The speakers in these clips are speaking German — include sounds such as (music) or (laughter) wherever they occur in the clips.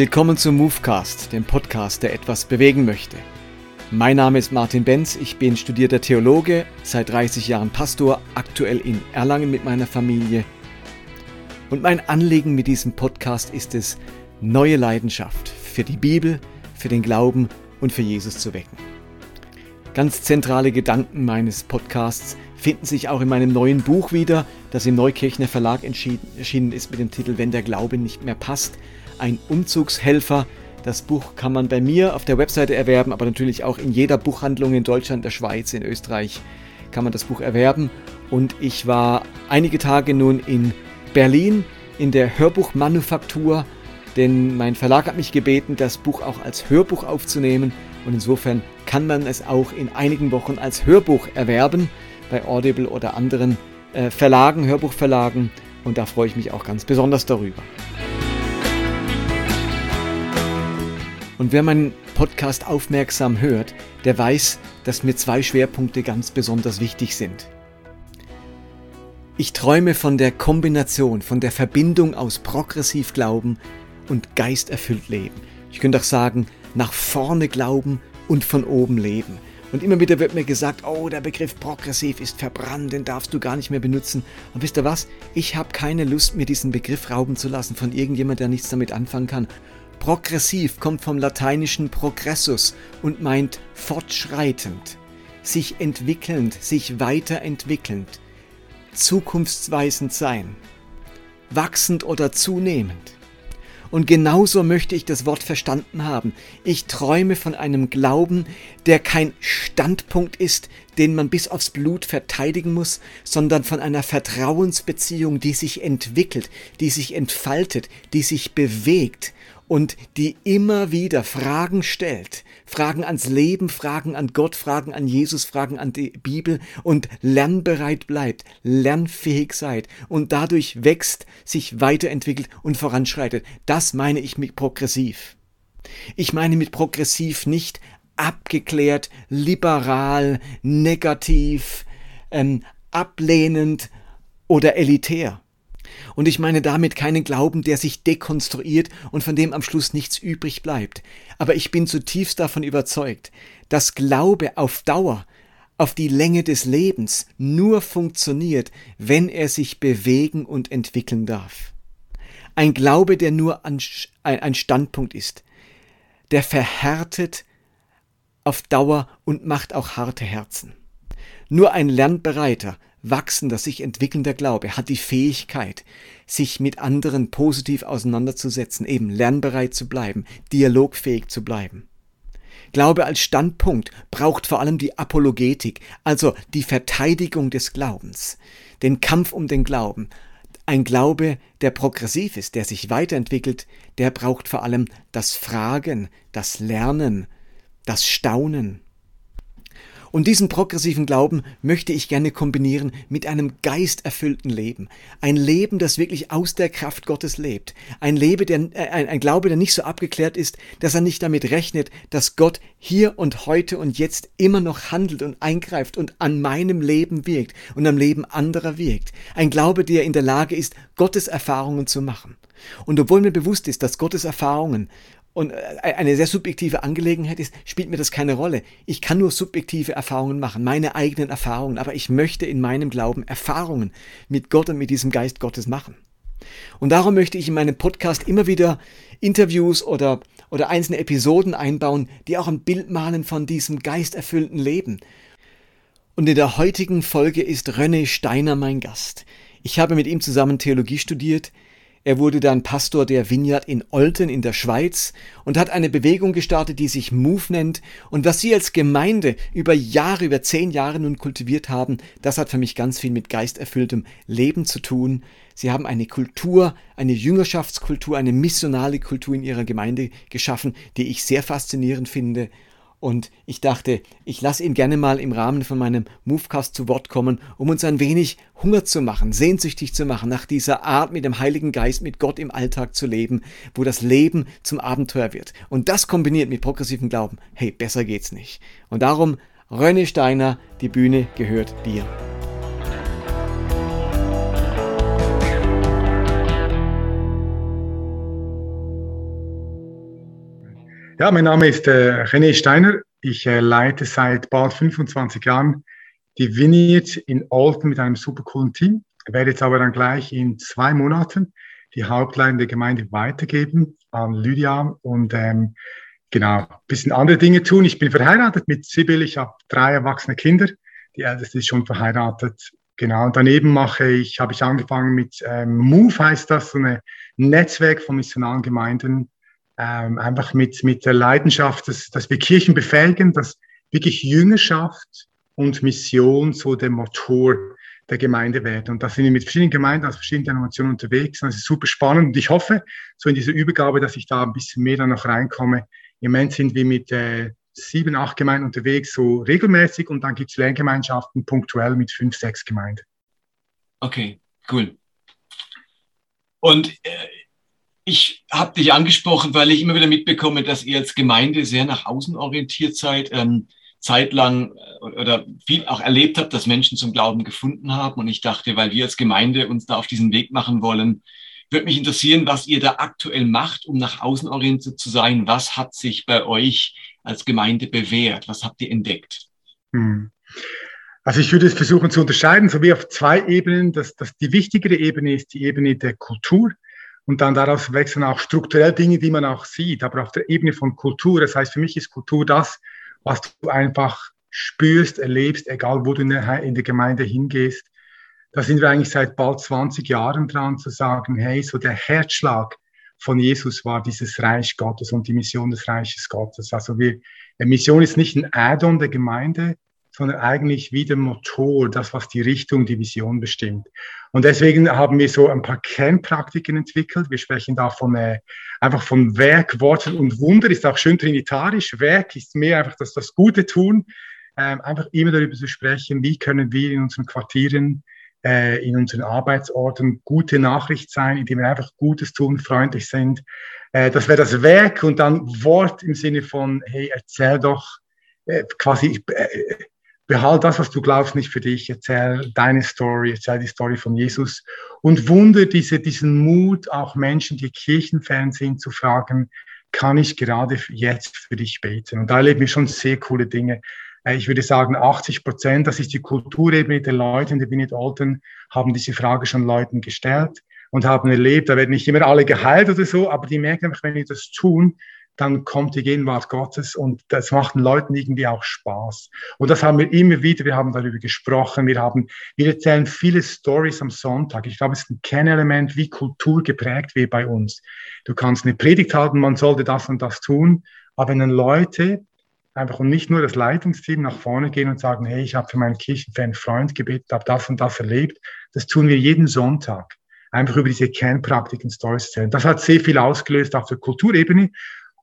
Willkommen zum Movecast, dem Podcast, der etwas bewegen möchte. Mein Name ist Martin Benz, ich bin studierter Theologe, seit 30 Jahren Pastor, aktuell in Erlangen mit meiner Familie. Und mein Anliegen mit diesem Podcast ist es, neue Leidenschaft für die Bibel, für den Glauben und für Jesus zu wecken. Ganz zentrale Gedanken meines Podcasts finden sich auch in meinem neuen Buch wieder, das im Neukirchner Verlag erschienen ist mit dem Titel Wenn der Glaube nicht mehr passt ein Umzugshelfer. Das Buch kann man bei mir auf der Webseite erwerben, aber natürlich auch in jeder Buchhandlung in Deutschland, der Schweiz, in Österreich kann man das Buch erwerben. Und ich war einige Tage nun in Berlin in der Hörbuchmanufaktur, denn mein Verlag hat mich gebeten, das Buch auch als Hörbuch aufzunehmen. Und insofern kann man es auch in einigen Wochen als Hörbuch erwerben bei Audible oder anderen äh, Verlagen, Hörbuchverlagen. Und da freue ich mich auch ganz besonders darüber. Und wer meinen Podcast aufmerksam hört, der weiß, dass mir zwei Schwerpunkte ganz besonders wichtig sind. Ich träume von der Kombination, von der Verbindung aus progressiv Glauben und geisterfüllt Leben. Ich könnte auch sagen, nach vorne glauben und von oben leben. Und immer wieder wird mir gesagt, oh, der Begriff progressiv ist verbrannt, den darfst du gar nicht mehr benutzen. Und wisst ihr was? Ich habe keine Lust, mir diesen Begriff rauben zu lassen von irgendjemand, der nichts damit anfangen kann. Progressiv kommt vom lateinischen progressus und meint fortschreitend, sich entwickelnd, sich weiterentwickelnd, zukunftsweisend sein, wachsend oder zunehmend. Und genauso möchte ich das Wort verstanden haben. Ich träume von einem Glauben, der kein Standpunkt ist, den man bis aufs Blut verteidigen muss, sondern von einer Vertrauensbeziehung, die sich entwickelt, die sich entfaltet, die sich bewegt und die immer wieder Fragen stellt. Fragen ans Leben, Fragen an Gott, Fragen an Jesus, Fragen an die Bibel und lernbereit bleibt, lernfähig seid und dadurch wächst, sich weiterentwickelt und voranschreitet. Das meine ich mit progressiv. Ich meine mit progressiv nicht abgeklärt, liberal, negativ, ähm, ablehnend oder elitär. Und ich meine damit keinen Glauben, der sich dekonstruiert und von dem am Schluss nichts übrig bleibt. Aber ich bin zutiefst davon überzeugt, dass Glaube auf Dauer, auf die Länge des Lebens nur funktioniert, wenn er sich bewegen und entwickeln darf. Ein Glaube, der nur ein Standpunkt ist, der verhärtet auf Dauer und macht auch harte Herzen. Nur ein lernbereiter, wachsender, sich entwickelnder Glaube hat die Fähigkeit, sich mit anderen positiv auseinanderzusetzen, eben lernbereit zu bleiben, dialogfähig zu bleiben. Glaube als Standpunkt braucht vor allem die Apologetik, also die Verteidigung des Glaubens, den Kampf um den Glauben. Ein Glaube, der progressiv ist, der sich weiterentwickelt, der braucht vor allem das Fragen, das Lernen, das Staunen. Und diesen progressiven Glauben möchte ich gerne kombinieren mit einem geisterfüllten Leben. Ein Leben, das wirklich aus der Kraft Gottes lebt. Ein, Leben, der, äh, ein, ein Glaube, der nicht so abgeklärt ist, dass er nicht damit rechnet, dass Gott hier und heute und jetzt immer noch handelt und eingreift und an meinem Leben wirkt und am Leben anderer wirkt. Ein Glaube, der in der Lage ist, Gottes Erfahrungen zu machen. Und obwohl mir bewusst ist, dass Gottes Erfahrungen und äh, eine sehr subjektive Angelegenheit ist, spielt mir das keine Rolle. Ich kann nur subjektive Erfahrungen machen, meine eigenen Erfahrungen, aber ich möchte in meinem Glauben Erfahrungen mit Gott und mit diesem Geist Gottes machen. Und darum möchte ich in meinem Podcast immer wieder Interviews oder, oder einzelne Episoden einbauen, die auch ein Bild malen von diesem geisterfüllten Leben. Und in der heutigen Folge ist René Steiner mein Gast. Ich habe mit ihm zusammen Theologie studiert, er wurde dann Pastor der Vineyard in Olten in der Schweiz und hat eine Bewegung gestartet, die sich Move nennt. Und was Sie als Gemeinde über Jahre, über zehn Jahre nun kultiviert haben, das hat für mich ganz viel mit geisterfülltem Leben zu tun. Sie haben eine Kultur, eine Jüngerschaftskultur, eine missionale Kultur in Ihrer Gemeinde geschaffen, die ich sehr faszinierend finde und ich dachte, ich lasse ihn gerne mal im Rahmen von meinem Movecast zu Wort kommen, um uns ein wenig Hunger zu machen, sehnsüchtig zu machen, nach dieser Art mit dem Heiligen Geist, mit Gott im Alltag zu leben, wo das Leben zum Abenteuer wird. Und das kombiniert mit progressivem Glauben, hey, besser geht's nicht. Und darum, René Steiner, die Bühne gehört dir. Ja, mein Name ist äh, René Steiner. Ich äh, leite seit bald 25 Jahren die Vineyard in Olten mit einem super coolen Team. Ich werde jetzt aber dann gleich in zwei Monaten die Hauptlein der Gemeinde weitergeben an Lydia und ähm, genau, ein bisschen andere Dinge tun. Ich bin verheiratet mit Sibyl, ich habe drei erwachsene Kinder. Die älteste ist schon verheiratet. Genau, und daneben mache ich, habe ich angefangen mit ähm, Move heißt das, so ein Netzwerk von missionalen Gemeinden, ähm, einfach mit, mit der Leidenschaft, dass, dass wir Kirchen befähigen, dass wirklich Jüngerschaft und Mission so der Motor der Gemeinde werden. Und da sind wir mit verschiedenen Gemeinden aus verschiedenen Denominationen unterwegs. Das ist super spannend. Und ich hoffe, so in dieser Übergabe, dass ich da ein bisschen mehr dann noch reinkomme. Im Moment sind wir mit äh, sieben, acht Gemeinden unterwegs, so regelmäßig. Und dann gibt es Lerngemeinschaften punktuell mit fünf, sechs Gemeinden. Okay, cool. Und äh, ich habe dich angesprochen, weil ich immer wieder mitbekomme, dass ihr als Gemeinde sehr nach außen orientiert seid. Ähm, zeitlang äh, oder viel auch erlebt habt, dass Menschen zum Glauben gefunden haben. Und ich dachte, weil wir als Gemeinde uns da auf diesen Weg machen wollen, würde mich interessieren, was ihr da aktuell macht, um nach außen orientiert zu sein. Was hat sich bei euch als Gemeinde bewährt? Was habt ihr entdeckt? Hm. Also ich würde es versuchen zu unterscheiden, so wie auf zwei Ebenen. Dass, dass die wichtigere Ebene ist die Ebene der Kultur. Und dann daraus wechseln auch strukturell Dinge, die man auch sieht. Aber auf der Ebene von Kultur, das heißt, für mich ist Kultur das, was du einfach spürst, erlebst, egal wo du in der, in der Gemeinde hingehst. Da sind wir eigentlich seit bald 20 Jahren dran zu sagen, hey, so der Herzschlag von Jesus war dieses Reich Gottes und die Mission des Reiches Gottes. Also wir, Mission ist nicht ein Add-on der Gemeinde, sondern eigentlich wie der Motor, das, was die Richtung, die Vision bestimmt. Und deswegen haben wir so ein paar Kernpraktiken entwickelt. Wir sprechen da von, äh, einfach von Werk, Worten und Wunder, ist auch schön trinitarisch. Werk ist mehr einfach das, das Gute tun, ähm, einfach immer darüber zu sprechen, wie können wir in unseren Quartieren, äh, in unseren Arbeitsorten gute Nachricht sein, indem wir einfach Gutes tun, freundlich sind. Äh, das wäre das Werk und dann Wort im Sinne von, hey, erzähl doch äh, quasi, äh, Behalt das, was du glaubst, nicht für dich. Erzähl deine Story, erzähl die Story von Jesus und wunder diese, diesen Mut, auch Menschen, die Kirchenfans sind, zu fragen, kann ich gerade jetzt für dich beten? Und da erleben wir schon sehr coole Dinge. Äh, ich würde sagen, 80 Prozent, das ist die Kulturebene der Leute in der Vineyard Alton, haben diese Frage schon Leuten gestellt und haben erlebt, da werden nicht immer alle geheilt oder so, aber die merken einfach, wenn die das tun, dann kommt die Gegenwart Gottes und das macht den Leuten irgendwie auch Spaß. Und das haben wir immer wieder, wir haben darüber gesprochen, wir haben, wir erzählen viele Stories am Sonntag. Ich glaube, es ist ein Kernelement, wie Kultur geprägt wird bei uns. Du kannst eine Predigt halten, man sollte das und das tun, aber wenn dann Leute einfach und nicht nur das Leitungsteam nach vorne gehen und sagen, hey, ich habe für meinen Kirchenfan Freund gebetet, habe das und das erlebt, das tun wir jeden Sonntag einfach über diese Kernpraktiken Stories erzählen. Das hat sehr viel ausgelöst auf der Kulturebene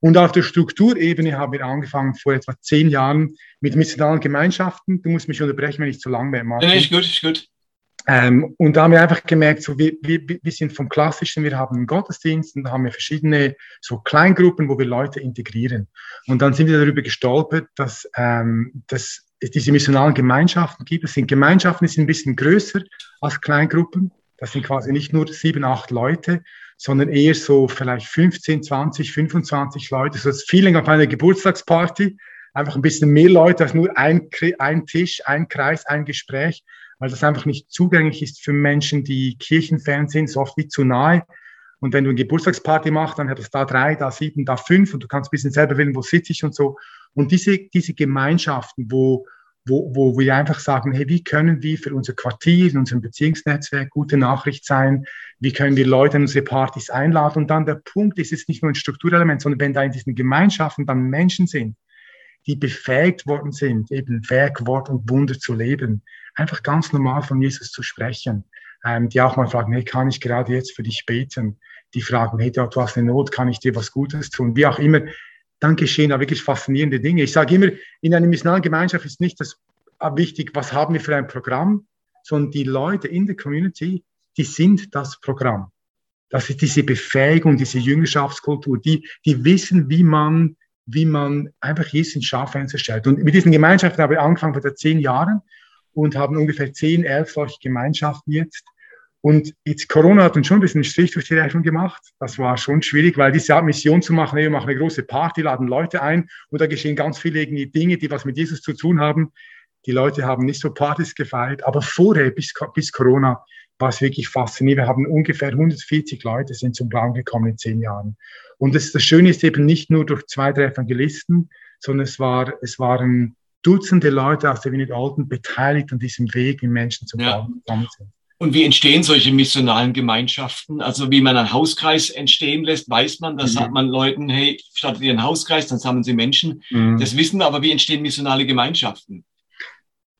und auf der Strukturebene haben wir angefangen vor etwa zehn Jahren mit missionalen Gemeinschaften. Du musst mich unterbrechen, wenn ich zu lang werde. Martin. Nee, ist gut, ist gut. Ähm, und da haben wir einfach gemerkt, so wir, wir, wir sind vom Klassischen, wir haben einen Gottesdienst und da haben wir verschiedene so Kleingruppen, wo wir Leute integrieren. Und dann sind wir darüber gestolpert, dass, ähm, dass es diese missionalen Gemeinschaften gibt. Das sind Gemeinschaften, die sind ein bisschen größer als Kleingruppen. Das sind quasi nicht nur sieben, acht Leute, sondern eher so vielleicht 15, 20, 25 Leute. So das Feeling auf einer Geburtstagsparty. Einfach ein bisschen mehr Leute als nur ein, ein Tisch, ein Kreis, ein Gespräch, weil das einfach nicht zugänglich ist für Menschen, die Kirchenfans sind, so oft wie zu nahe. Und wenn du eine Geburtstagsparty machst, dann hat es da drei, da sieben, da fünf und du kannst ein bisschen selber wählen, wo sitze ich und so. Und diese, diese Gemeinschaften, wo, wo, wo wir einfach sagen, hey, wie können wir für unser Quartier, in unserem Beziehungsnetzwerk gute Nachricht sein? Wie können wir Leute in unsere Partys einladen? Und dann der Punkt ist, es ist nicht nur ein Strukturelement, sondern wenn da in diesen Gemeinschaften dann Menschen sind, die befähigt worden sind, eben Werk, Wort und Wunder zu leben, einfach ganz normal von Jesus zu sprechen, ähm, die auch mal fragen, hey, kann ich gerade jetzt für dich beten? Die fragen, hey, du hast eine Not, kann ich dir was Gutes tun? Wie auch immer dann geschehen da wirklich faszinierende Dinge. Ich sage immer, in einer missionalen Gemeinschaft ist nicht das wichtig, was haben wir für ein Programm, sondern die Leute in der Community, die sind das Programm. Das ist diese Befähigung, diese Jüngerschaftskultur, die, die wissen, wie man, wie man einfach Jesus ins Schaufenster stellt. Und mit diesen Gemeinschaften habe ich angefangen vor zehn Jahren und haben ungefähr zehn, elf solche Gemeinschaften jetzt. Und jetzt Corona hat uns schon ein bisschen einen Strich durch die Rechnung gemacht. Das war schon schwierig, weil diese Mission zu machen, wir machen eine große Party, laden Leute ein und da geschehen ganz viele irgendwie Dinge, die was mit Jesus zu tun haben. Die Leute haben nicht so Partys gefeiert, aber vorher, bis, bis Corona, war es wirklich faszinierend. Wir haben ungefähr 140 Leute sind zum Glauben gekommen in zehn Jahren. Und das, das Schöne ist eben nicht nur durch zwei, drei Evangelisten, sondern es, war, es waren Dutzende Leute aus der Wiener Alten beteiligt an diesem Weg, wie Menschen zum Glauben gekommen sind. Und wie entstehen solche missionalen Gemeinschaften? Also wie man einen Hauskreis entstehen lässt, weiß man. Da mhm. sagt man Leuten, hey, startet ihr einen Hauskreis, dann sammeln sie Menschen. Mhm. Das wissen wir, aber wie entstehen missionale Gemeinschaften?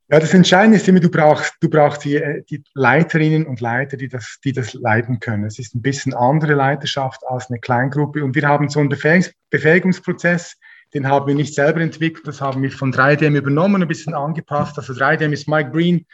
Ja, das Entscheidende ist immer, du brauchst, du brauchst die, äh, die Leiterinnen und Leiter, die das, die das leiten können. Es ist ein bisschen andere Leiterschaft als eine Kleingruppe. Und wir haben so einen Befähigungsprozess, den haben wir nicht selber entwickelt, das haben wir von 3DM übernommen, ein bisschen angepasst. Also 3DM ist Mike Green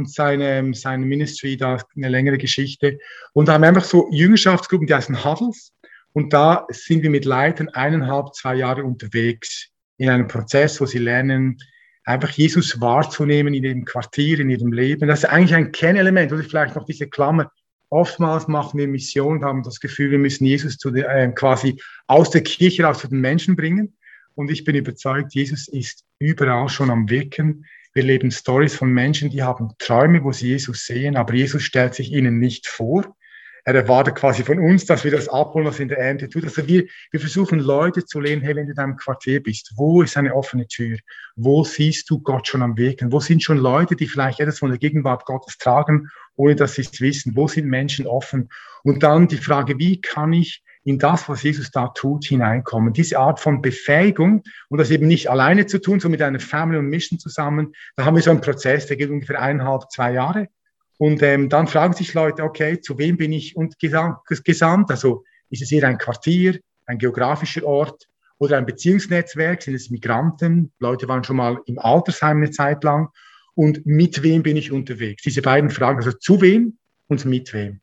und seine, seine Ministry, da eine längere Geschichte. Und da haben wir einfach so Jüngerschaftsgruppen, die heißen Huddles. Und da sind wir mit Leitern eineinhalb, zwei Jahre unterwegs in einem Prozess, wo sie lernen, einfach Jesus wahrzunehmen in ihrem Quartier, in ihrem Leben. Das ist eigentlich ein Kennelement, oder vielleicht noch diese Klammer. Oftmals machen wir Mission und haben das Gefühl, wir müssen Jesus zu der, äh, quasi aus der Kirche raus zu den Menschen bringen. Und ich bin überzeugt, Jesus ist überall schon am Wirken. Wir leben Stories von Menschen, die haben Träume, wo sie Jesus sehen, aber Jesus stellt sich ihnen nicht vor. Er erwartet quasi von uns, dass wir das abholen, was in der Ernte tut. Also wir, wir versuchen Leute zu lernen, hey, wenn du in deinem Quartier bist, wo ist eine offene Tür? Wo siehst du Gott schon am Wirken? Wo sind schon Leute, die vielleicht etwas von der Gegenwart Gottes tragen, ohne dass sie es wissen? Wo sind Menschen offen? Und dann die Frage, wie kann ich in das, was Jesus da tut, hineinkommen. Diese Art von Befähigung und das eben nicht alleine zu tun, so mit einer Family und Mission zusammen. Da haben wir so einen Prozess, der geht ungefähr eineinhalb, zwei Jahre. Und ähm, dann fragen sich Leute, okay, zu wem bin ich und gesamt? Also ist es hier ein Quartier, ein geografischer Ort oder ein Beziehungsnetzwerk? Sind es Migranten? Leute waren schon mal im Altersheim eine Zeit lang. Und mit wem bin ich unterwegs? Diese beiden Fragen, also zu wem und mit wem.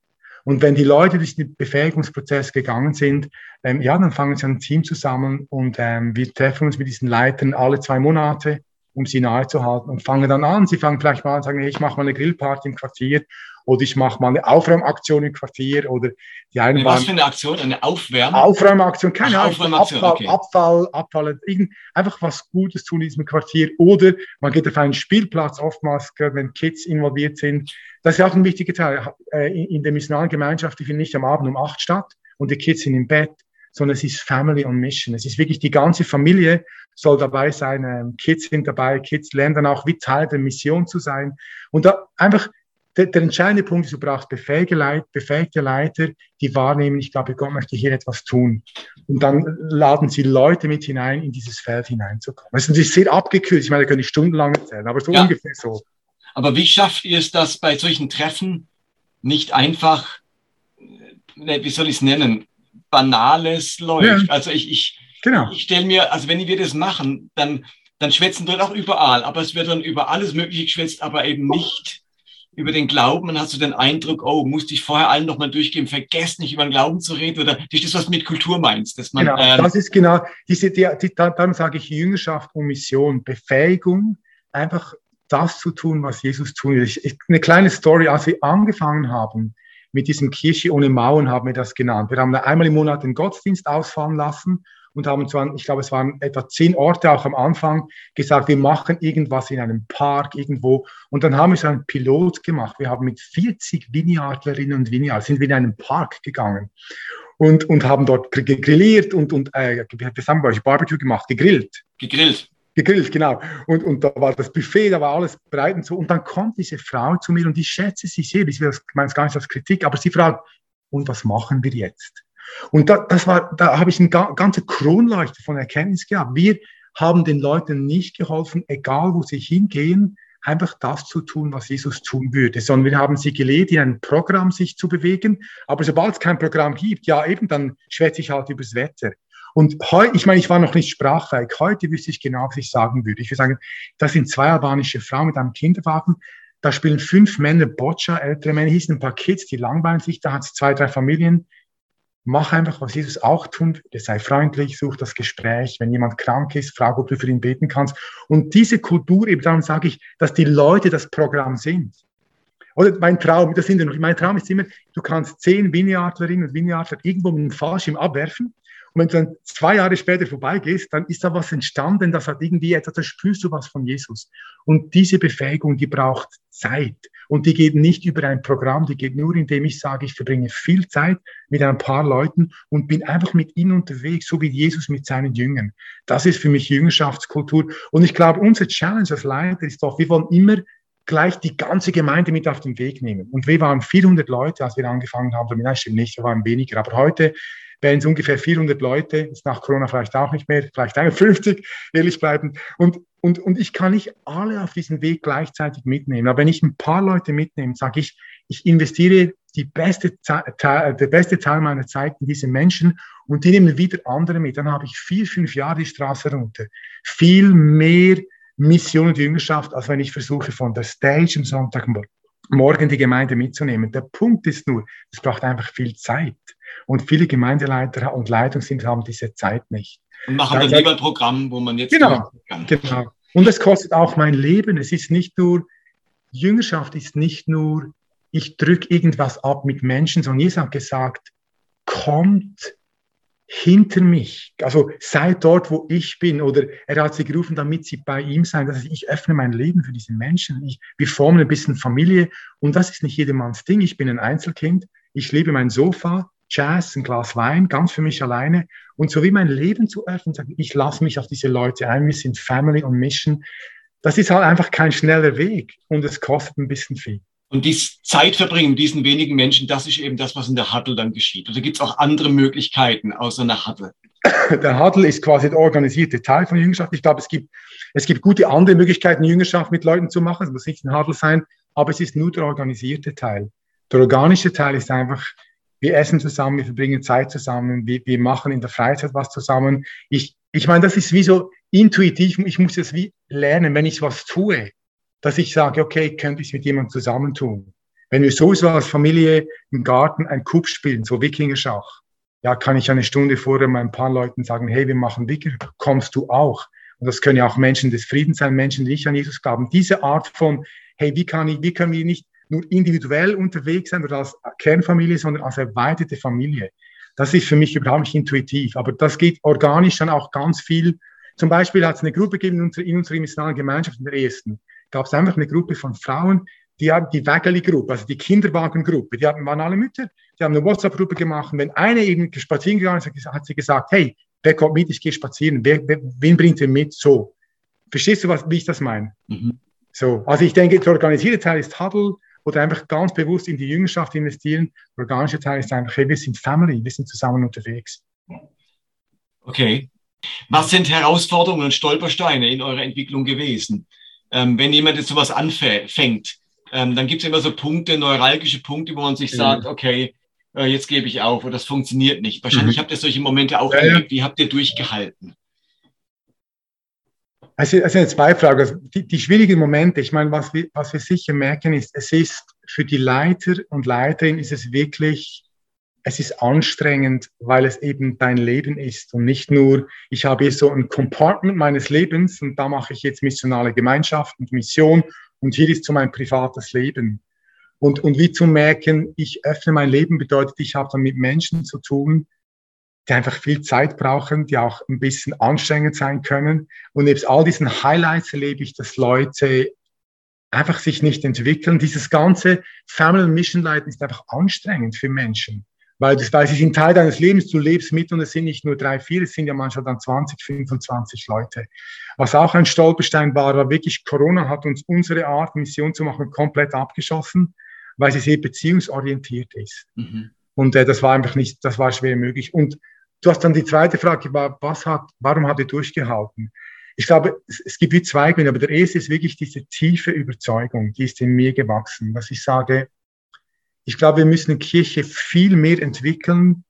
Und wenn die Leute durch den Befähigungsprozess gegangen sind, ähm, ja, dann fangen sie ein Team zusammen und ähm, wir treffen uns mit diesen Leitern alle zwei Monate, um sie nahe zu halten und fangen dann an. Sie fangen vielleicht mal an und sagen, hey, ich mache mal eine Grillparty im Quartier oder ich mache mal eine Aufräumaktion im Quartier oder die einen Was für eine Aktion? Eine Aufwärme? Aufräumaktion, keine Ahnung. Abfall, okay. Abfall, Abfall, einfach was Gutes tun in diesem Quartier. Oder man geht auf einen Spielplatz, oftmals, wenn Kids involviert sind. Das ist auch ein wichtiger Teil. Äh, in der missionalen Gemeinschaft, die findet nicht am Abend um acht statt und die Kids sind im Bett, sondern es ist Family on Mission. Es ist wirklich die ganze Familie soll dabei sein. Ähm, Kids sind dabei. Kids lernen dann auch, wie Teil der Mission zu sein. Und da einfach der, der entscheidende Punkt ist, du brauchst befähigte Leiter, befähigte Leiter, die wahrnehmen, ich glaube, Gott möchte hier etwas tun. Und dann laden sie Leute mit hinein, in dieses Feld hineinzukommen. Das ist natürlich sehr abgekürzt, ich meine, da könnte ich stundenlang erzählen, aber so ja. ungefähr so. Aber wie schafft ihr es, dass bei solchen Treffen nicht einfach, äh, wie soll ich es nennen, Banales läuft? Ja. Also ich, ich, genau. ich stelle mir, also wenn wir das machen, dann, dann schwätzen dort auch überall, aber es wird dann über alles Mögliche geschwätzt, aber eben nicht über den Glauben und hast du den Eindruck, oh, musste ich vorher allen nochmal durchgeben, vergesst nicht über den Glauben zu reden oder ist das, was du mit Kultur meinst? Dass man, genau, ähm, das ist genau, diese, die, die, dann sage ich Jüngerschaft und Mission, Befähigung, einfach das zu tun, was Jesus tun will. Ich, ich, eine kleine Story, als wir angefangen haben mit diesem Kirche ohne Mauern, haben wir das genannt. Wir haben einmal im Monat den Gottesdienst ausfahren lassen und haben zwar, ich glaube, es waren etwa zehn Orte auch am Anfang gesagt, wir machen irgendwas in einem Park irgendwo. Und dann haben wir so einen Pilot gemacht. Wir haben mit 40 Vineyardlerinnen und Vineyard sind wir in einen Park gegangen und, und haben dort gegrilliert und, und äh, wir haben bei euch Barbecue gemacht, gegrillt. Gegrillt. Gegrillt, genau. Und, und da war das Buffet, da war alles bereit und so. Und dann kommt diese Frau zu mir und ich schätze sie sehr, ich meine es gar nicht als Kritik, aber sie fragt, und was machen wir jetzt? Und da, das war, da habe ich eine ganze Kronleuchte von Erkenntnis gehabt. Wir haben den Leuten nicht geholfen, egal wo sie hingehen, einfach das zu tun, was Jesus tun würde, sondern wir haben sie gelehrt, in ein Programm sich zu bewegen. Aber sobald es kein Programm gibt, ja eben, dann schwätze ich halt übers Wetter. Und heute, ich meine, ich war noch nicht sprachfähig. Heute wüsste ich genau, was ich sagen würde. Ich würde sagen, das sind zwei albanische Frauen mit einem Kinderwagen. Da spielen fünf Männer Boccia, ältere Männer, hießen ein paar Kids, die langweilen sich. Da hat es zwei, drei Familien mach einfach, was Jesus auch tun würde. Sei freundlich, such das Gespräch. Wenn jemand krank ist, frag, ob du für ihn beten kannst. Und diese Kultur, eben darum sage ich, dass die Leute das Programm sind. Oder mein Traum, das sind ja noch, mein Traum ist immer, du kannst zehn Vineyardlerinnen und Vineyardler irgendwo mit einem Fallschirm abwerfen und wenn du dann zwei Jahre später vorbeigehst, dann ist da was entstanden, das hat irgendwie etwas, da spürst du was von Jesus. Und diese Befähigung, die braucht Zeit. Und die geht nicht über ein Programm, die geht nur, indem ich sage, ich verbringe viel Zeit mit ein paar Leuten und bin einfach mit ihnen unterwegs, so wie Jesus mit seinen Jüngern. Das ist für mich Jüngerschaftskultur. Und ich glaube, unser Challenge als Leiter ist doch, wir wollen immer gleich die ganze Gemeinde mit auf den Weg nehmen. Und wir waren 400 Leute, als wir angefangen haben. Nein, stimmt nicht, wir waren weniger. Aber heute wären es ungefähr 400 Leute, ist nach Corona vielleicht auch nicht mehr, vielleicht 51, ehrlich bleiben. Und, und, und ich kann nicht alle auf diesen Weg gleichzeitig mitnehmen. Aber wenn ich ein paar Leute mitnehme, sage ich, ich investiere die beste, Teil, der beste Teil meiner Zeit in diese Menschen und die nehmen wieder andere mit. Dann habe ich vier, fünf Jahre die Straße runter. Viel mehr Mission und Jüngerschaft, als wenn ich versuche, von der Stage am Sonntagmorgen die Gemeinde mitzunehmen. Der Punkt ist nur, es braucht einfach viel Zeit. Und viele Gemeindeleiter und Leitungsteams haben diese Zeit nicht. Und machen dann lieber ein Programm, wo man jetzt genau, kann. Genau. Und es kostet auch mein Leben. Es ist nicht nur, Jüngerschaft ist nicht nur, ich drücke irgendwas ab mit Menschen, sondern Jesus hat gesagt, kommt hinter mich. Also seid dort, wo ich bin. Oder er hat sie gerufen, damit sie bei ihm sein. Das heißt, ich öffne mein Leben für diese Menschen. Ich, wir formen ein bisschen Familie. Und das ist nicht jedermanns Ding. Ich bin ein Einzelkind. Ich liebe mein Sofa. Jazz, ein Glas Wein, ganz für mich alleine und so wie mein Leben zu öffnen, sagen, ich lasse mich auf diese Leute ein, wir sind Family und Mission. Das ist halt einfach kein schneller Weg und es kostet ein bisschen viel. Und die Zeit verbringen mit diesen wenigen Menschen, das ist eben das, was in der Huddle dann geschieht. Oder gibt es auch andere Möglichkeiten außer einer Huddle? (coughs) Der Huddle ist quasi der organisierte Teil von Jüngerschaft. Ich glaube, es gibt, es gibt gute andere Möglichkeiten, Jüngerschaft mit Leuten zu machen. Es muss nicht ein Huddle sein, aber es ist nur der organisierte Teil. Der organische Teil ist einfach, wir essen zusammen, wir verbringen Zeit zusammen, wir, wir machen in der Freizeit was zusammen. Ich, ich meine, das ist wie so intuitiv, ich muss es wie lernen, wenn ich was tue, dass ich sage, okay, könnte ich es mit jemandem zusammentun. Wenn wir sowieso als Familie im Garten ein Coup spielen, so Wikingerschach, ja, kann ich eine Stunde vorher ein paar Leuten sagen, hey, wir machen Wikinger, kommst du auch? Und das können ja auch Menschen des Friedens sein, Menschen, die nicht an Jesus glauben. Diese Art von, hey, wie kann ich, wie können wir nicht nur individuell unterwegs sein oder als Kernfamilie, sondern als erweiterte Familie. Das ist für mich überhaupt nicht intuitiv, aber das geht organisch dann auch ganz viel. Zum Beispiel hat es eine Gruppe gegeben in unserer, in unserer missionalen Gemeinschaft in der ersten. Gab es einfach eine Gruppe von Frauen, die haben die Wägeli-Gruppe, also die Kinderwagengruppe, die hatten, waren alle Mütter, die haben eine WhatsApp-Gruppe gemacht. Und wenn eine eben spazieren gegangen ist, hat sie gesagt, hey, wer kommt mit, ich gehe spazieren, wer, wer, wen bringt ihr mit? So. Verstehst du, was, wie ich das meine? Mhm. So. Also ich denke, der organisierte Teil ist Huddle, oder einfach ganz bewusst in die Jüngerschaft investieren. Der organische Teil ist einfach, hey, wir sind Family, wir sind zusammen unterwegs. Okay. Was sind Herausforderungen und Stolpersteine in eurer Entwicklung gewesen? Ähm, wenn jemand jetzt sowas anfängt, ähm, dann gibt es immer so Punkte, neuralgische Punkte, wo man sich mhm. sagt, okay, äh, jetzt gebe ich auf oder das funktioniert nicht. Wahrscheinlich mhm. habt ihr solche Momente auch ja, erlebt. Wie habt ihr durchgehalten? Also, also zwei Fragen. Also die, die, schwierigen Momente, ich meine, was wir, was wir sicher merken, ist, es ist für die Leiter und Leiterinnen ist es wirklich, es ist anstrengend, weil es eben dein Leben ist und nicht nur, ich habe hier so ein Compartment meines Lebens und da mache ich jetzt missionale Gemeinschaft und Mission und hier ist so mein privates Leben. Und, und wie zu merken, ich öffne mein Leben bedeutet, ich habe dann mit Menschen zu tun, die einfach viel Zeit brauchen, die auch ein bisschen anstrengend sein können. Und nebst all diesen Highlights erlebe ich, dass Leute einfach sich nicht entwickeln. Dieses ganze Family Mission Leiten ist einfach anstrengend für Menschen. Weil, das, weil sie sind Teil deines Lebens, du lebst mit und es sind nicht nur drei, vier, es sind ja manchmal dann 20, 25 Leute. Was auch ein Stolperstein war, war wirklich, Corona hat uns unsere Art, Mission zu machen, komplett abgeschossen, weil sie sehr beziehungsorientiert ist. Mhm. Und äh, das war einfach nicht, das war schwer möglich. Und Du hast dann die zweite Frage, was hat, warum hat er durchgehalten? Ich glaube, es, es gibt wie zwei Gründe, aber der erste ist wirklich diese tiefe Überzeugung, die ist in mir gewachsen, dass ich sage, ich glaube, wir müssen Kirche viel mehr entwickeln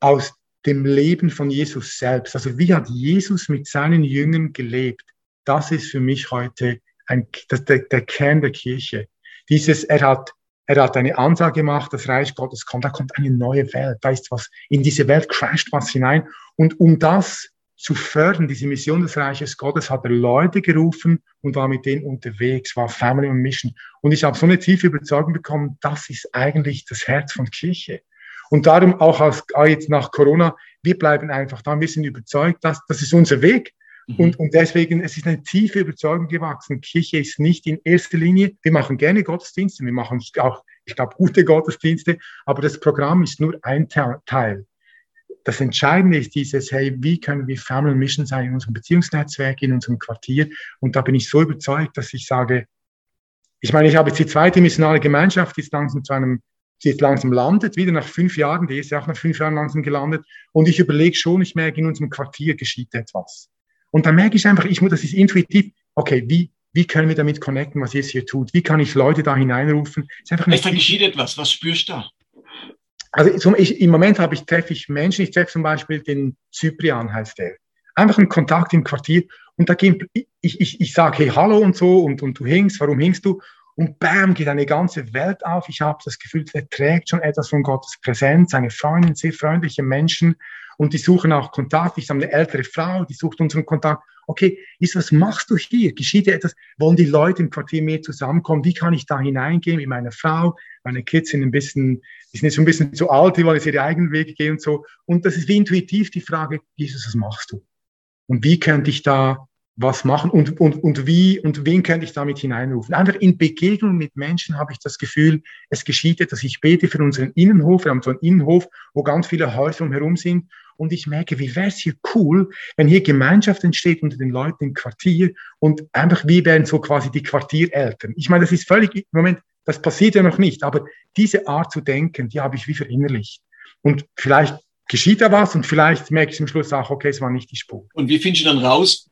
aus dem Leben von Jesus selbst. Also wie hat Jesus mit seinen Jüngern gelebt? Das ist für mich heute ein, das, der, der Kern der Kirche. Dieses, er hat er hat eine Ansage gemacht, das Reich Gottes kommt, da kommt eine neue Welt, da ist was, in diese Welt crasht was hinein. Und um das zu fördern, diese Mission des Reiches Gottes, hat er Leute gerufen und war mit denen unterwegs, war Family und Mission. Und ich habe so eine tiefe Überzeugung bekommen, das ist eigentlich das Herz von Kirche. Und darum auch als, jetzt nach Corona, wir bleiben einfach da, wir sind überzeugt, dass das ist unser Weg. Mhm. Und, und deswegen, es ist eine tiefe Überzeugung gewachsen. Kirche ist nicht in erster Linie, wir machen gerne Gottesdienste, wir machen auch, ich glaube, gute Gottesdienste, aber das Programm ist nur ein Teil. Das Entscheidende ist dieses, hey, wie können wir Family Mission sein in unserem Beziehungsnetzwerk, in unserem Quartier? Und da bin ich so überzeugt, dass ich sage, ich meine, ich habe jetzt die zweite missionale Gemeinschaft, die ist langsam zu einem, sie ist langsam landet, wieder nach fünf Jahren, die ist ja auch nach fünf Jahren langsam gelandet. Und ich überlege schon, ich merke, in unserem Quartier geschieht etwas. Und dann merke ich einfach, ich muss, das ist intuitiv, okay, wie, wie können wir damit connecten, was Jesus hier tut? Wie kann ich Leute da hineinrufen? Es einfach da geschieht etwas, was spürst du da? Also ich, im Moment habe ich, treffe ich Menschen, ich treffe zum Beispiel den Zyprian, heißt der. Einfach einen Kontakt im Quartier und da gehen, ich, ich, ich sage, hey, hallo und so und, und du hingst, warum hingst du? Und bam, geht eine ganze Welt auf. Ich habe das Gefühl, der trägt schon etwas von Gottes Präsenz, eine Freundin, sehr freundliche Menschen und die suchen auch Kontakt. Ich habe eine ältere Frau, die sucht unseren Kontakt. Okay, ist, was machst du hier? Geschieht dir etwas? Wollen die Leute im Quartier mehr zusammenkommen? Wie kann ich da hineingehen mit meiner Frau? Meine Kids sind ein bisschen, die sind jetzt ein bisschen zu alt, die wollen jetzt ihre eigenen Wege gehen und so. Und das ist wie intuitiv die Frage, Jesus, was machst du? Und wie könnte ich da was machen und, und, und wie und wen könnte ich damit hineinrufen. Einfach in Begegnung mit Menschen habe ich das Gefühl, es geschieht etwas. Ich bete für unseren Innenhof. Wir haben so einen Innenhof, wo ganz viele Häuser umherum sind. Und ich merke, wie wäre es hier cool, wenn hier Gemeinschaft entsteht unter den Leuten im Quartier und einfach, wie wären so quasi die Quartiereltern. Ich meine, das ist völlig, im Moment, das passiert ja noch nicht, aber diese Art zu denken, die habe ich wie verinnerlicht. Und vielleicht geschieht da was und vielleicht merke ich zum Schluss auch, okay, es war nicht die Spur. Und wie findest du dann raus,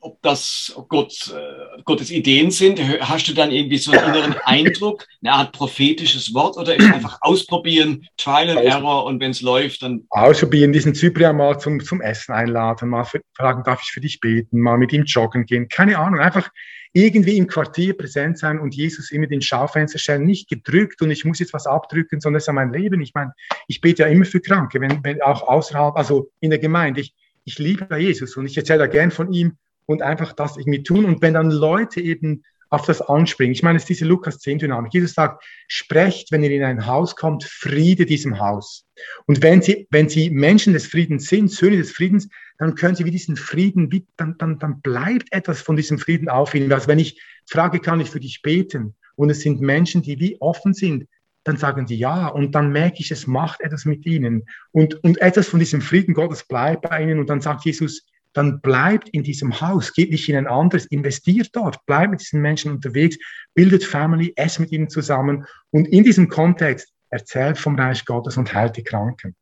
ob das Gott, äh, Gottes Ideen sind? Hast du dann irgendwie so einen inneren (laughs) Eindruck, eine Art prophetisches Wort oder ist einfach ausprobieren, Trial and Error und wenn es läuft, dann. Ausprobieren, diesen Zyprian mal zum, zum Essen einladen, mal fragen, darf ich für dich beten, mal mit ihm joggen gehen, keine Ahnung, einfach irgendwie im Quartier präsent sein und Jesus immer den Schaufenster stellen, nicht gedrückt und ich muss jetzt was abdrücken, sondern es ist ja mein Leben. Ich meine, ich bete ja immer für Kranke, wenn, wenn auch außerhalb, also in der Gemeinde. Ich, ich liebe Jesus und ich erzähle da gern von ihm und einfach das irgendwie tun. Und wenn dann Leute eben auf das anspringen, ich meine, es ist diese Lukas 10 Dynamik. Jesus sagt, sprecht, wenn ihr in ein Haus kommt, Friede diesem Haus. Und wenn sie, wenn sie Menschen des Friedens sind, Söhne des Friedens, dann können sie wie diesen Frieden, wie, dann, dann, dann bleibt etwas von diesem Frieden auf ihnen. Also wenn ich frage, kann ich für dich beten? Und es sind Menschen, die wie offen sind, dann sagen die ja und dann merke ich, es macht etwas mit ihnen und, und etwas von diesem Frieden Gottes bleibt bei ihnen und dann sagt Jesus, dann bleibt in diesem Haus, geht nicht in ein anderes, investiert dort, bleibt mit diesen Menschen unterwegs, bildet Family, esst mit ihnen zusammen und in diesem Kontext erzählt vom Reich Gottes und heilt die Kranken.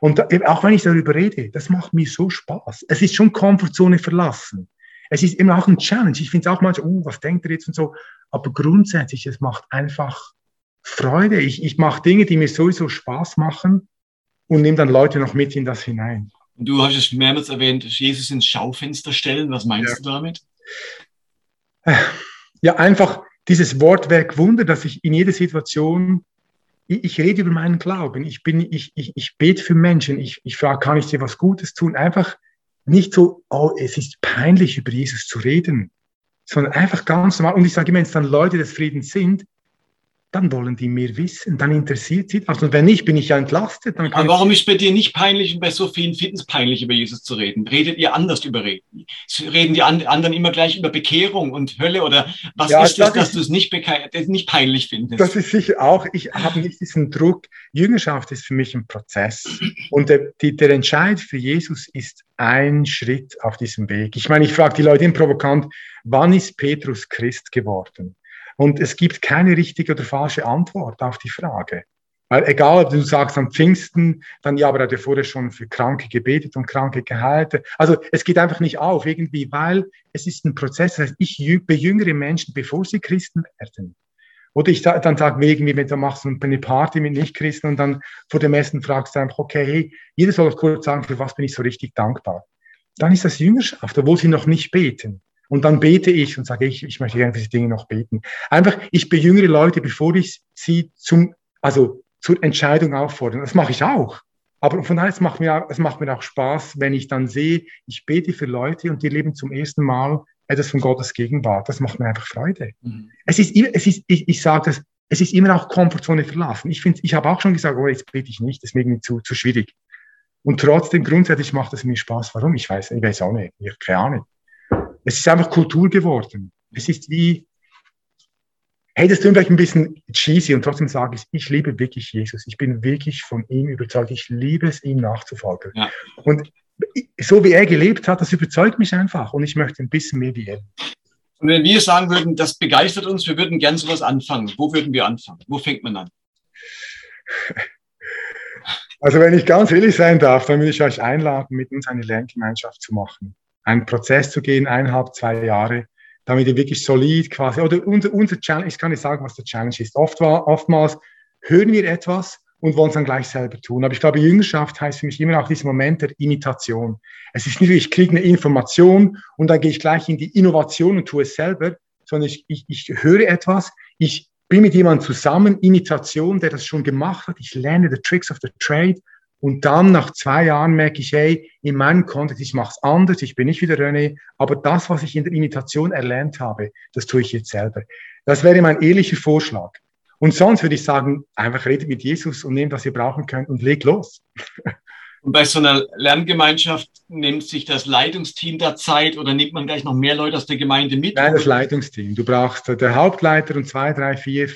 Und auch wenn ich darüber rede, das macht mir so Spaß. Es ist schon Komfortzone verlassen. Es ist immer auch ein Challenge. Ich finde es auch manchmal, uh, was denkt er jetzt und so. Aber grundsätzlich, es macht einfach Freude. Ich, ich mache Dinge, die mir sowieso Spaß machen und nehme dann Leute noch mit in das hinein. Du hast es mehrmals erwähnt, Jesus ins Schaufenster stellen. Was meinst ja. du damit? Ja, einfach dieses Wortwerk Wunder, dass ich in jeder Situation, ich, ich rede über meinen Glauben, ich bin, ich, ich, ich bete für Menschen, ich, ich frage, kann ich dir was Gutes tun? Einfach nicht so, oh, es ist peinlich, über Jesus zu reden, sondern einfach ganz normal. Und ich sage immer, wenn es dann Leute des Friedens sind, dann wollen die mehr wissen, dann interessiert sie. Und wenn nicht, bin ich ja entlastet. Dann Aber warum ist bei dir nicht peinlich und bei so vielen Fitness peinlich über Jesus zu reden? Redet ihr anders über Reden? Reden die anderen immer gleich über Bekehrung und Hölle oder was ja, ist das, das dass du es nicht, nicht peinlich findest? Das ist sicher auch, ich habe (laughs) nicht diesen Druck. Jüngerschaft ist für mich ein Prozess. Und der, der Entscheid für Jesus ist ein Schritt auf diesem Weg. Ich meine, ich frage die Leute provokant, wann ist Petrus Christ geworden? Und es gibt keine richtige oder falsche Antwort auf die Frage. Weil egal, ob du sagst am Pfingsten, dann ja, aber er hat ja vorher schon für Kranke gebetet und Kranke geheilt. Also es geht einfach nicht auf irgendwie, weil es ist ein Prozess. Das heißt, ich bejüngere Menschen, bevor sie Christen werden. Oder ich dann sage irgendwie, wenn du machst eine Party mit Nichtchristen und dann vor dem Essen fragst du einfach, okay, hey, jeder soll kurz sagen, für was bin ich so richtig dankbar. Dann ist das Jüngerschaft, obwohl sie noch nicht beten. Und dann bete ich und sage, ich, ich möchte gerne für diese Dinge noch beten. Einfach, ich bejüngere Leute, bevor ich sie zum, also zur Entscheidung auffordere. Das mache ich auch. Aber von daher, es macht, mir, es macht mir auch Spaß, wenn ich dann sehe, ich bete für Leute und die leben zum ersten Mal etwas von Gottes Gegenwart. Das macht mir einfach Freude. Mhm. Es ist, es ist, ich, ich sage das, es ist immer auch Komfortzone verlassen. Ich finde, ich habe auch schon gesagt, oh, jetzt bete ich nicht, das ist mir irgendwie zu, zu schwierig. Und trotzdem, grundsätzlich macht es mir Spaß. Warum? Ich weiß, ich weiß auch nicht. Ich habe keine Ahnung. Es ist einfach Kultur geworden. Es ist wie, hey, das klingt vielleicht ein bisschen cheesy und trotzdem sage ich, ich liebe wirklich Jesus. Ich bin wirklich von ihm überzeugt. Ich liebe es, ihm nachzufolgen. Ja. Und so wie er gelebt hat, das überzeugt mich einfach und ich möchte ein bisschen mehr wie er. Und wenn wir sagen würden, das begeistert uns, wir würden gern sowas anfangen, wo würden wir anfangen? Wo fängt man an? Also wenn ich ganz ehrlich sein darf, dann würde ich euch einladen, mit uns eine Lerngemeinschaft zu machen. Einen Prozess zu gehen, eineinhalb, zwei Jahre, damit ihr wirklich solid quasi, oder unser, unser Challenge, ich kann nicht sagen, was der Challenge ist. Oft, oftmals hören wir etwas und wollen es dann gleich selber tun. Aber ich glaube, Jüngerschaft heißt für mich immer auch dieser Moment der Imitation. Es ist nicht, ich kriege eine Information und dann gehe ich gleich in die Innovation und tue es selber, sondern ich, ich, ich höre etwas, ich bin mit jemandem zusammen, Imitation, der das schon gemacht hat. Ich lerne the tricks of the trade. Und dann nach zwei Jahren merke ich, hey, in meinem Kontext, ich mache es anders, ich bin nicht wieder René, aber das, was ich in der Imitation erlernt habe, das tue ich jetzt selber. Das wäre mein ehrlicher Vorschlag. Und sonst würde ich sagen, einfach redet mit Jesus und nehmt, was ihr brauchen könnt und legt los. (laughs) Und bei so einer Lerngemeinschaft nimmt sich das Leitungsteam da Zeit oder nimmt man gleich noch mehr Leute aus der Gemeinde mit? Nein, das Leitungsteam. Du brauchst der Hauptleiter und zwei, drei, vier,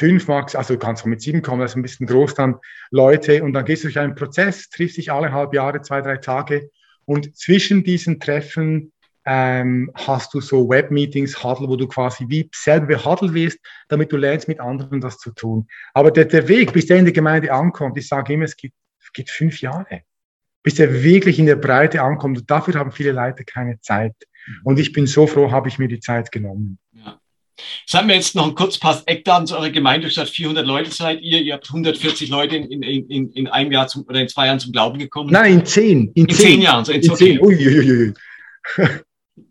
fünf Max, also du kannst auch mit sieben kommen, das ist ein bisschen groß dann, Leute. Und dann gehst du durch einen Prozess, triffst dich alle halb Jahre, zwei, drei Tage. Und zwischen diesen Treffen ähm, hast du so Webmeetings, Huddle, wo du quasi wie selber behandelt wirst, damit du lernst, mit anderen das zu tun. Aber der, der Weg, bis der in der Gemeinde ankommt, ich sage immer, es gibt geht fünf Jahre, bis er wirklich in der Breite ankommt. Und dafür haben viele Leute keine Zeit. Mhm. Und ich bin so froh, habe ich mir die Zeit genommen. Ja. Sagen wir jetzt noch ein kurz paar Eckdaten zu eurer Gemeinde. Statt 400 Leute seid ihr. Ihr habt 140 Leute in, in, in, in einem Jahr zum, oder in zwei Jahren zum Glauben gekommen. Nein, in zehn. In, in zehn. zehn Jahren. So, in okay. zehn. Ui, ui, ui. (laughs)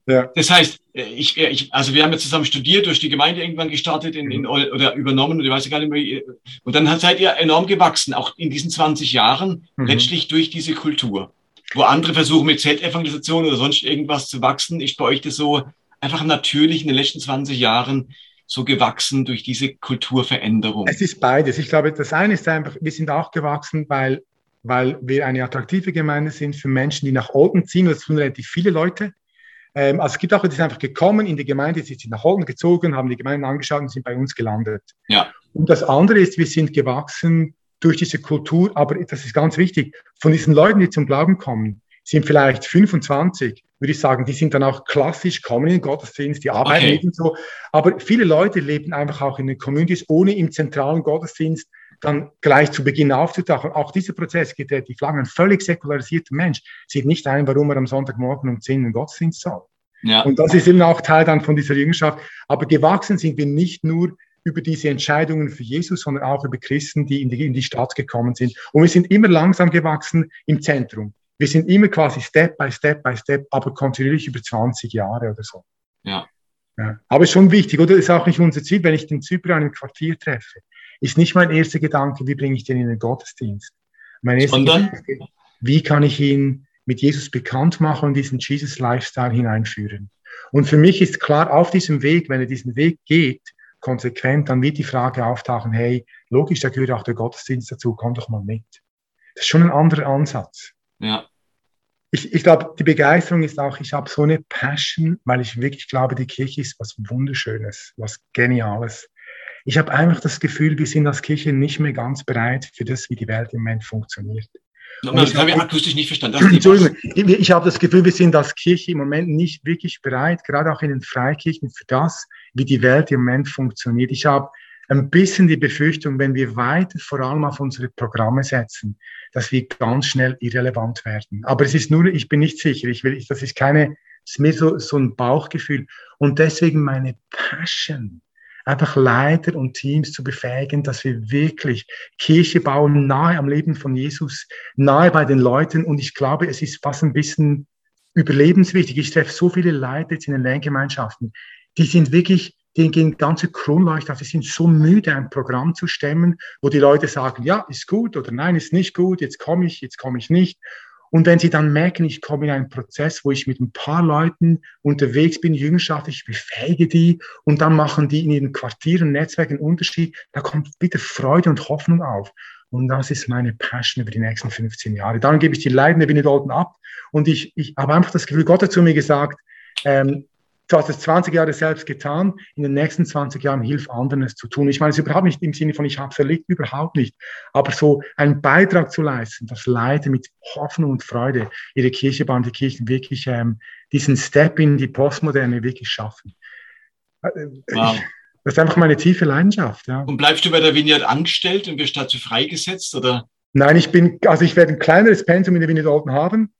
Ja. Das heißt, äh, ich, äh, ich, also wir haben ja zusammen studiert, durch die Gemeinde irgendwann gestartet in, in, oder übernommen, oder ich weiß gar nicht mehr. Und dann seid ihr enorm gewachsen, auch in diesen 20 Jahren, mhm. letztlich durch diese Kultur. Wo andere versuchen mit Z-Evangelisation oder sonst irgendwas zu wachsen, ist bei euch das so einfach natürlich in den letzten 20 Jahren so gewachsen durch diese Kulturveränderung? Es ist beides. Ich glaube, das eine ist einfach, wir sind auch gewachsen, weil, weil wir eine attraktive Gemeinde sind für Menschen, die nach Olden ziehen. Das tun relativ viele Leute. Ähm, also es gibt auch, die sind einfach gekommen in die Gemeinde, sie sind nach Holland gezogen, haben die Gemeinde angeschaut und sind bei uns gelandet. Ja. Und das andere ist, wir sind gewachsen durch diese Kultur, aber das ist ganz wichtig, von diesen Leuten, die zum Glauben kommen, sind vielleicht 25, würde ich sagen, die sind dann auch klassisch, kommen in den Gottesdienst, die arbeiten okay. und so. Aber viele Leute leben einfach auch in den Communities, ohne im zentralen Gottesdienst dann gleich zu Beginn aufzutauchen. Auch dieser Prozess geht relativ lang. Ein völlig säkularisierter Mensch sieht nicht ein, warum er am Sonntagmorgen um 10 in den Gottesdienst soll. Ja. Und das ist eben auch Teil dann von dieser Jüngerschaft. Aber gewachsen sind wir nicht nur über diese Entscheidungen für Jesus, sondern auch über Christen, die in die, in die Stadt gekommen sind. Und wir sind immer langsam gewachsen im Zentrum. Wir sind immer quasi Step by Step by Step, aber kontinuierlich über 20 Jahre oder so. Ja. ja. Aber ist schon wichtig, oder? Ist auch nicht unser Ziel, wenn ich den Zypern im Quartier treffe ist nicht mein erster Gedanke, wie bringe ich den in den Gottesdienst. Mein erster? Gedanke, wie kann ich ihn mit Jesus bekannt machen und diesen Jesus-Lifestyle hineinführen. Und für mich ist klar, auf diesem Weg, wenn er diesen Weg geht, konsequent, dann wird die Frage auftauchen, hey, logisch, da gehört auch der Gottesdienst dazu, komm doch mal mit. Das ist schon ein anderer Ansatz. Ja. Ich, ich glaube, die Begeisterung ist auch, ich habe so eine Passion, weil ich wirklich glaube, die Kirche ist was Wunderschönes, was Geniales. Ich habe einfach das Gefühl, wir sind als Kirche nicht mehr ganz bereit für das, wie die Welt im Moment funktioniert. Nochmal, das habe ich akustisch nicht verstanden. (clears throat) Entschuldigung, ich, ich habe das Gefühl, wir sind als Kirche im Moment nicht wirklich bereit, gerade auch in den Freikirchen, für das, wie die Welt im Moment funktioniert. Ich habe ein bisschen die Befürchtung, wenn wir weiter vor allem auf unsere Programme setzen, dass wir ganz schnell irrelevant werden. Aber es ist nur, ich bin nicht sicher, ich will, das ist keine, es ist mir so, so ein Bauchgefühl. Und deswegen meine Passion einfach Leiter und Teams zu befähigen, dass wir wirklich Kirche bauen, nahe am Leben von Jesus, nahe bei den Leuten. Und ich glaube, es ist fast ein bisschen überlebenswichtig. Ich treffe so viele Leute jetzt in den Lerngemeinschaften, die sind wirklich denen gehen ganze Kronleuchter die sind so müde, ein Programm zu stemmen, wo die Leute sagen, ja, ist gut oder nein, ist nicht gut, jetzt komme ich, jetzt komme ich nicht. Und wenn sie dann merken, ich komme in einen Prozess, wo ich mit ein paar Leuten unterwegs bin, Jüngerschaft, ich befähige die und dann machen die in ihren Quartieren, Netzwerken einen Unterschied, da kommt wieder Freude und Hoffnung auf. Und das ist meine Passion über die nächsten 15 Jahre. Dann gebe ich die leidende Winnie Dalton ab und ich, ich habe einfach das Gefühl, Gott hat zu mir gesagt, ähm, du hast es 20 Jahre selbst getan, in den nächsten 20 Jahren hilf anderen es zu tun. Ich meine es überhaupt nicht im Sinne von, ich habe es erlebt, überhaupt nicht. Aber so einen Beitrag zu leisten, dass Leute mit Hoffnung und Freude ihre Kirche bauen, die Kirchen wirklich ähm, diesen Step in die Postmoderne wirklich schaffen. Äh, wow. Ich, das ist einfach meine tiefe Leidenschaft. Ja. Und bleibst du bei der Vineyard angestellt und wirst dazu freigesetzt? Oder? Nein, ich bin, also ich werde ein kleineres Pensum in der Vineyard Olden haben.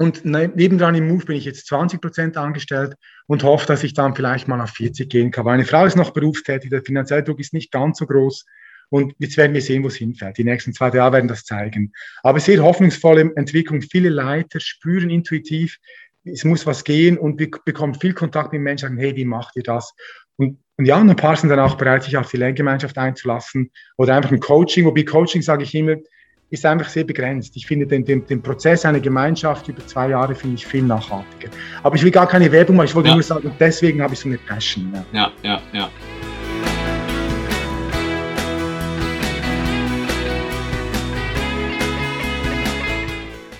Und ne, nebendran im Move bin ich jetzt 20 Prozent angestellt und hoffe, dass ich dann vielleicht mal auf 40 gehen kann. Meine Frau ist noch berufstätig, der finanzielle Druck ist nicht ganz so groß. Und jetzt werden wir sehen, wo es hinfährt. Die nächsten zwei Jahre werden das zeigen. Aber sehr hoffnungsvolle Entwicklung. Viele Leiter spüren intuitiv, es muss was gehen und bekommen viel Kontakt mit Menschen, sagen, hey, wie macht ihr das? Und, und ja, und ein paar sind dann auch bereit, sich auf die Lerngemeinschaft einzulassen oder einfach ein Coaching. Wobei Coaching, sage ich immer, ist einfach sehr begrenzt. Ich finde den, den, den Prozess einer Gemeinschaft über zwei Jahre finde ich viel nachhaltiger. Aber ich will gar keine Werbung machen, ich wollte ja. nur sagen, deswegen habe ich so eine Passion. Ja, ja, ja. ja.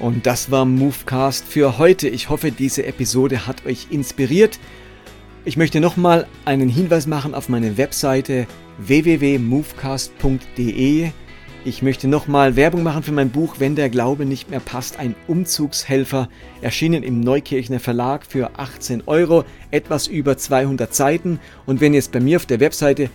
Und das war Movecast für heute. Ich hoffe, diese Episode hat euch inspiriert. Ich möchte nochmal einen Hinweis machen auf meine Webseite www.movecast.de. Ich möchte nochmal Werbung machen für mein Buch Wenn der Glaube nicht mehr passt, ein Umzugshelfer, erschienen im Neukirchner Verlag für 18 Euro, etwas über 200 Seiten. Und wenn ihr es bei mir auf der Webseite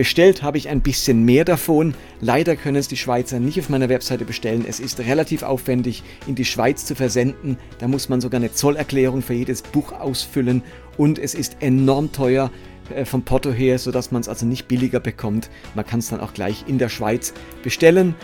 Bestellt habe ich ein bisschen mehr davon. Leider können es die Schweizer nicht auf meiner Webseite bestellen. Es ist relativ aufwendig, in die Schweiz zu versenden. Da muss man sogar eine Zollerklärung für jedes Buch ausfüllen und es ist enorm teuer äh, vom Porto her, sodass man es also nicht billiger bekommt. Man kann es dann auch gleich in der Schweiz bestellen.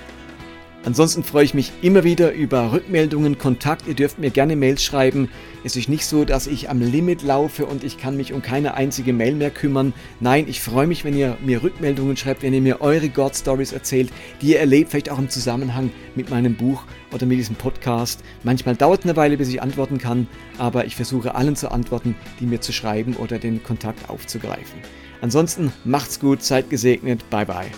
Ansonsten freue ich mich immer wieder über Rückmeldungen, Kontakt. Ihr dürft mir gerne Mails schreiben. Es ist nicht so, dass ich am Limit laufe und ich kann mich um keine einzige Mail mehr kümmern. Nein, ich freue mich, wenn ihr mir Rückmeldungen schreibt, wenn ihr mir eure God Stories erzählt, die ihr erlebt, vielleicht auch im Zusammenhang mit meinem Buch oder mit diesem Podcast. Manchmal dauert eine Weile, bis ich antworten kann, aber ich versuche allen zu antworten, die mir zu schreiben oder den Kontakt aufzugreifen. Ansonsten macht's gut, seid gesegnet, bye bye.